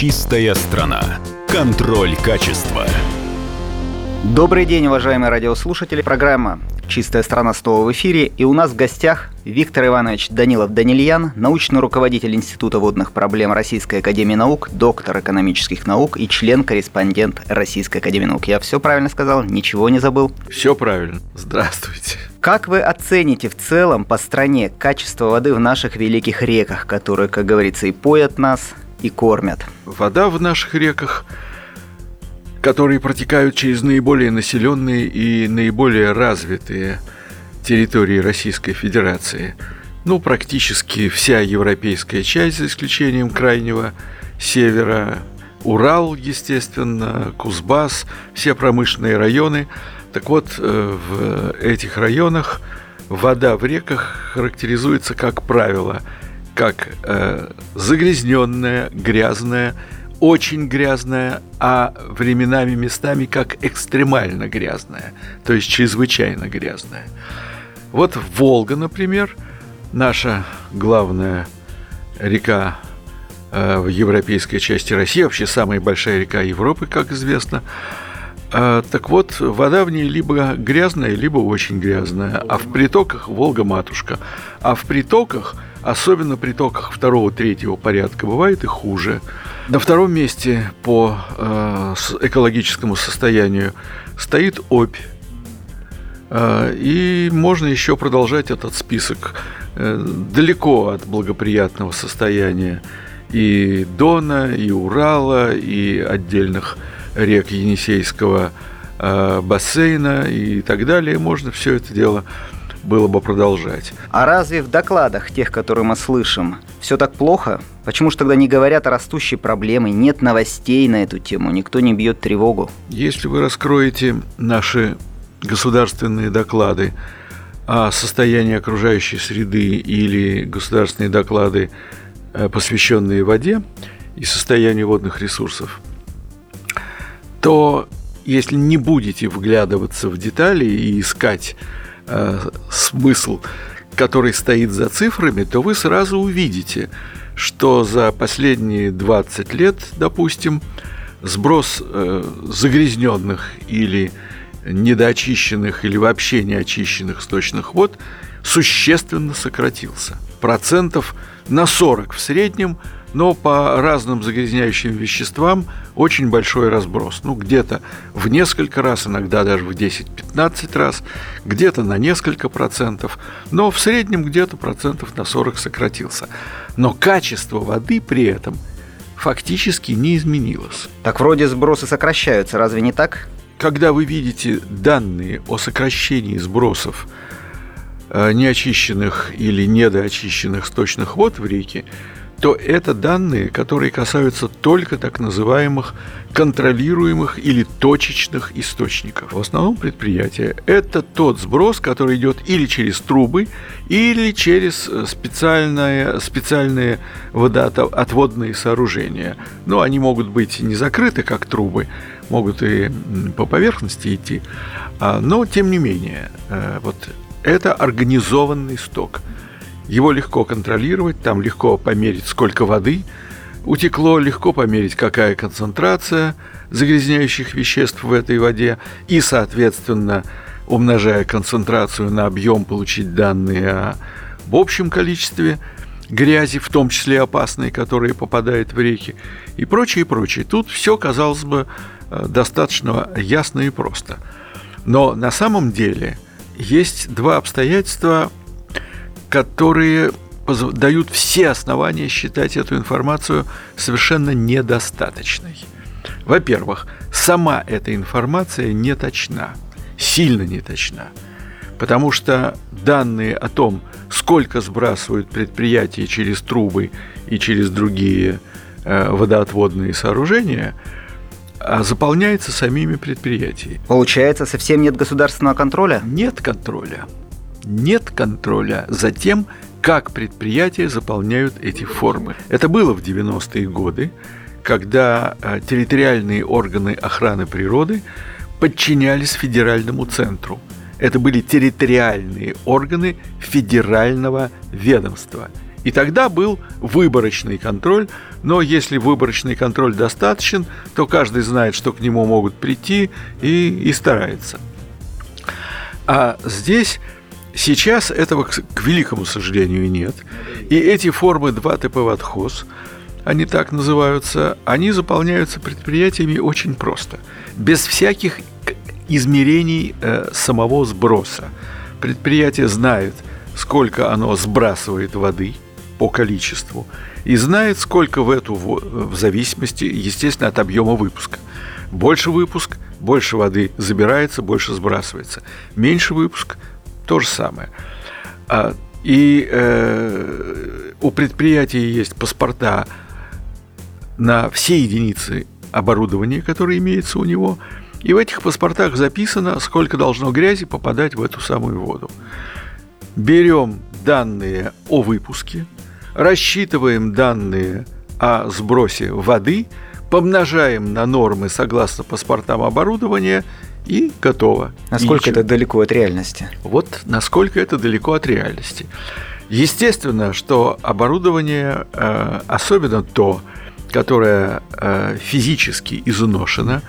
Чистая страна. Контроль качества. Добрый день, уважаемые радиослушатели. Программа «Чистая страна» снова в эфире. И у нас в гостях Виктор Иванович Данилов-Данильян, научный руководитель Института водных проблем Российской Академии Наук, доктор экономических наук и член-корреспондент Российской Академии Наук. Я все правильно сказал? Ничего не забыл? Все правильно. Здравствуйте. Как вы оцените в целом по стране качество воды в наших великих реках, которые, как говорится, и поят нас, и кормят? Вода в наших реках которые протекают через наиболее населенные и наиболее развитые территории Российской Федерации. Ну, практически вся европейская часть, за исключением крайнего севера, Урал, естественно, Кузбасс, все промышленные районы. Так вот, э, в этих районах вода в реках характеризуется, как правило, как э, загрязненная, грязная, очень грязная, а временами местами как экстремально грязная, то есть чрезвычайно грязная. Вот Волга, например, наша главная река э, в европейской части России, вообще самая большая река Европы, как известно. Э, так вот, вода в ней либо грязная, либо очень грязная, а в притоках Волга-матушка. А в притоках, особенно притоках второго-третьего порядка, бывает и хуже – на втором месте по э, экологическому состоянию стоит Обь. Э, и можно еще продолжать этот список э, далеко от благоприятного состояния и Дона, и Урала, и отдельных рек Енисейского э, бассейна и так далее. Можно все это дело было бы продолжать. А разве в докладах, тех, которые мы слышим, все так плохо? Почему же тогда не говорят о растущей проблеме, нет новостей на эту тему, никто не бьет тревогу? Если вы раскроете наши государственные доклады о состоянии окружающей среды или государственные доклады, э, посвященные воде и состоянию водных ресурсов, то если не будете вглядываться в детали и искать э, смысл, который стоит за цифрами, то вы сразу увидите, что за последние 20 лет, допустим, сброс э, загрязненных или недоочищенных или вообще неочищенных сточных вод существенно сократился. Процентов на 40 в среднем – но по разным загрязняющим веществам очень большой разброс. Ну, где-то в несколько раз, иногда даже в 10-15 раз, где-то на несколько процентов, но в среднем где-то процентов на 40 сократился. Но качество воды при этом фактически не изменилось. Так вроде сбросы сокращаются, разве не так? Когда вы видите данные о сокращении сбросов э, неочищенных или недоочищенных сточных вод в реке, то это данные, которые касаются только так называемых контролируемых или точечных источников. В основном предприятия – это тот сброс, который идет или через трубы, или через э, специальные, специальные водоотводные сооружения. Но они могут быть не закрыты, как трубы, могут и по поверхности идти, а, но тем не менее, э, вот это организованный сток – его легко контролировать, там легко померить, сколько воды утекло, легко померить, какая концентрация загрязняющих веществ в этой воде, и, соответственно, умножая концентрацию на объем, получить данные об общем количестве грязи, в том числе опасной, которая попадает в реки, и прочее, и прочее. Тут все, казалось бы, э, достаточно ясно и просто. Но на самом деле есть два обстоятельства, которые дают все основания считать эту информацию совершенно недостаточной. Во-первых, сама эта информация не точна, сильно не точна, потому что данные о том, сколько сбрасывают предприятия через трубы и через другие э, водоотводные сооружения, а заполняется самими предприятиями. Получается, совсем нет государственного контроля? Нет контроля нет контроля за тем, как предприятия заполняют эти формы. Это было в 90-е годы, когда э, территориальные органы охраны природы подчинялись федеральному центру. Это были территориальные органы федерального ведомства. И тогда был выборочный контроль, но если выборочный контроль достаточен, то каждый знает, что к нему могут прийти и, и старается. А здесь сейчас этого, к, великому сожалению, нет. И эти формы 2ТП в отхоз, они так называются, они заполняются предприятиями очень просто, без всяких измерений э, самого сброса. Предприятие знает, сколько оно сбрасывает воды по количеству, и знает, сколько в эту в зависимости, естественно, от объема выпуска. Больше выпуск, больше воды забирается, больше сбрасывается. Меньше выпуск – то же самое. А, и э, у предприятия есть паспорта на все единицы оборудования, которые имеются у него – и в этих паспортах записано, сколько должно грязи попадать в эту самую воду. Берем данные о выпуске, рассчитываем данные о сбросе воды, помножаем на нормы согласно паспортам оборудования и готово. Насколько это далеко от реальности? Вот насколько это далеко от реальности. Естественно, что оборудование, э, особенно то, которое э, физически изношено,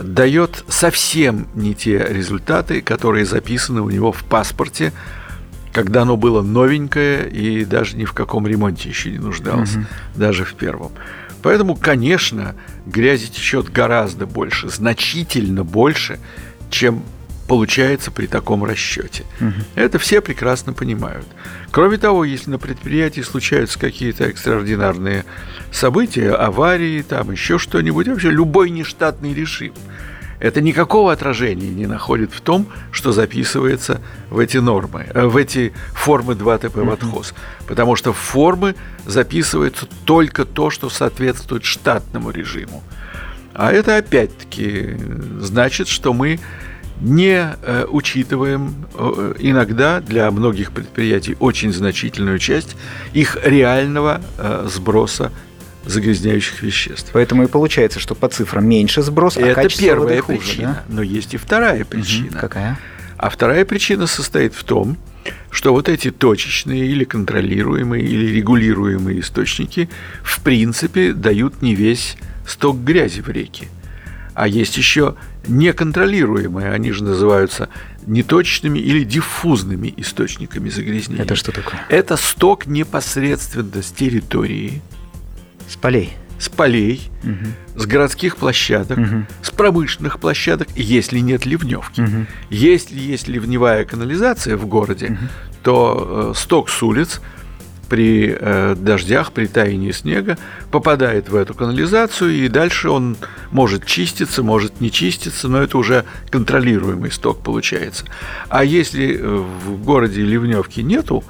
дает совсем не те результаты, которые записаны у него в паспорте, когда оно было новенькое и даже ни в каком ремонте еще не нуждалось, угу. даже в первом. Поэтому, конечно, грязи течет гораздо больше, значительно больше, чем получается при таком расчете. Угу. Это все прекрасно понимают. Кроме того, если на предприятии случаются какие-то экстраординарные события, аварии, там еще что-нибудь, вообще любой нештатный режим, это никакого отражения не находит в том, что записывается в эти нормы, э, в эти формы 2ТП в отхоз. Потому что в формы записывается только то, что соответствует штатному режиму. А это опять-таки значит, что мы не э, учитываем э, иногда для многих предприятий очень значительную часть их реального э, сброса загрязняющих веществ. Поэтому и получается, что по цифрам меньше сброс, а Это первая хуже, причина. Да? Но есть и вторая причина. Угу, какая? А вторая причина состоит в том, что вот эти точечные или контролируемые или регулируемые источники в принципе дают не весь сток грязи в реке. А есть еще неконтролируемые, они же называются неточными или диффузными источниками загрязнения. Это что такое? Это сток непосредственно с территории. С полей. С полей, угу. с городских площадок, угу. с промышленных площадок, если нет ливневки. Угу. Если есть ливневая канализация в городе, угу. то э, сток с улиц – при э, дождях, при таянии снега, попадает в эту канализацию, и дальше он может чиститься, может не чиститься, но это уже контролируемый сток получается. А если э, в городе ливневки нету,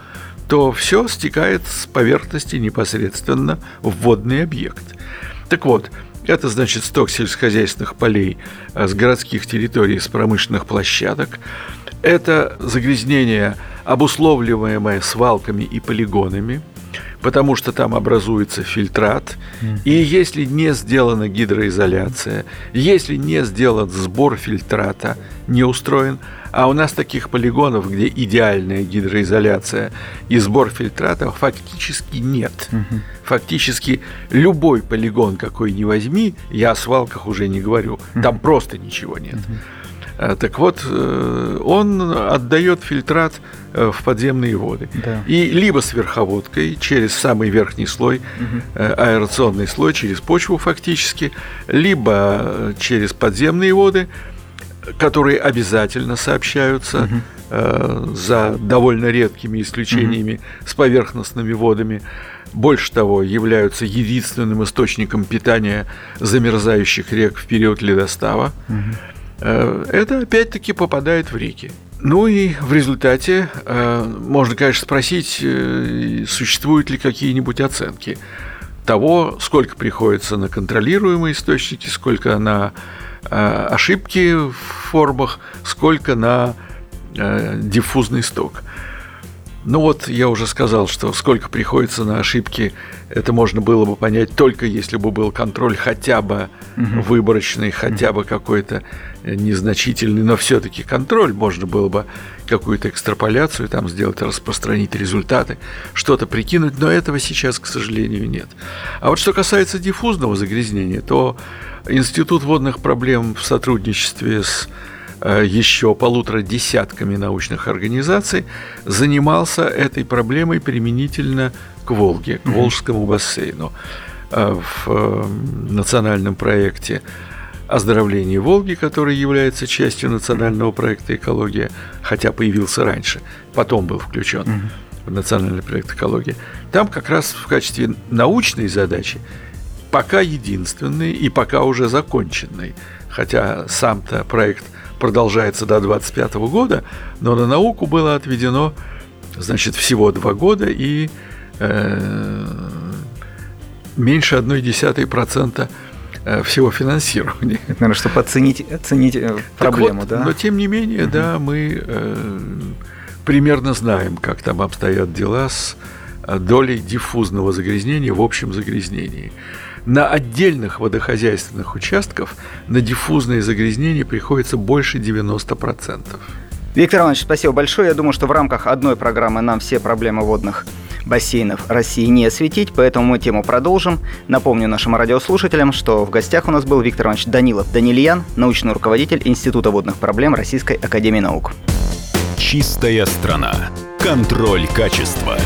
то все стекает с поверхности непосредственно в водный объект. Так вот, это значит сток сельскохозяйственных полей э, с городских территорий, с промышленных площадок. Это загрязнение обусловливаемое свалками и полигонами, потому что там образуется фильтрат. И если не сделана гидроизоляция, если не сделан сбор фильтрата, не устроен, а у нас таких полигонов, где идеальная гидроизоляция и сбор фильтрата фактически нет. Угу. Фактически любой полигон, какой ни возьми, я о свалках уже не говорю, там просто ничего нет. Угу. Так вот, э, он отдает фильтрат э, в подземные воды. Да. И либо с верховодкой через самый верхний слой, угу. аэрационный слой, через почву фактически, либо через подземные воды, которые обязательно сообщаются угу. за довольно редкими исключениями угу. с поверхностными водами. Больше того, являются единственным источником питания замерзающих рек в период ледостава. Угу. Э, это опять-таки попадает в реки. Ну и в результате э, можно, конечно, спросить, э, существуют ли какие-нибудь оценки того, сколько приходится на контролируемые источники, сколько на ошибки в формах, сколько на диффузный сток. Ну вот я уже сказал, что сколько приходится на ошибки, это можно было бы понять только если бы был контроль хотя бы угу. выборочный, хотя бы какой-то незначительный, но все-таки контроль, можно было бы какую-то экстраполяцию там сделать, распространить результаты, что-то прикинуть, но этого сейчас, к сожалению, нет. А вот что касается диффузного загрязнения, то Институт водных проблем в сотрудничестве с э, еще полутора десятками научных организаций занимался этой проблемой применительно к Волге, к Волжскому бассейну. Э, в э, национальном проекте оздоровления Волги, который является частью национального проекта «Экология», хотя появился раньше, потом был включен угу. в национальный проект «Экология». Там как раз в качестве научной задачи пока единственный и пока уже законченный, хотя сам-то проект продолжается до 2025 года, но на науку было отведено, значит, всего два года и э, меньше десятой процента всего финансирования. Наверное, чтобы оценить, оценить э, проблему, вот, да? Но тем не менее, угу. да, мы э, примерно знаем, как там обстоят дела с э, долей диффузного загрязнения в общем загрязнении. На отдельных водохозяйственных участках на диффузное загрязнение приходится больше 90%. Виктор Иванович, спасибо большое. Я думаю, что в рамках одной программы нам все проблемы водных бассейнов России не осветить, поэтому мы тему продолжим. Напомню нашим радиослушателям, что в гостях у нас был Виктор Иванович Данилов Данильян, научный руководитель Института водных проблем Российской Академии Наук. Чистая страна. Контроль качества.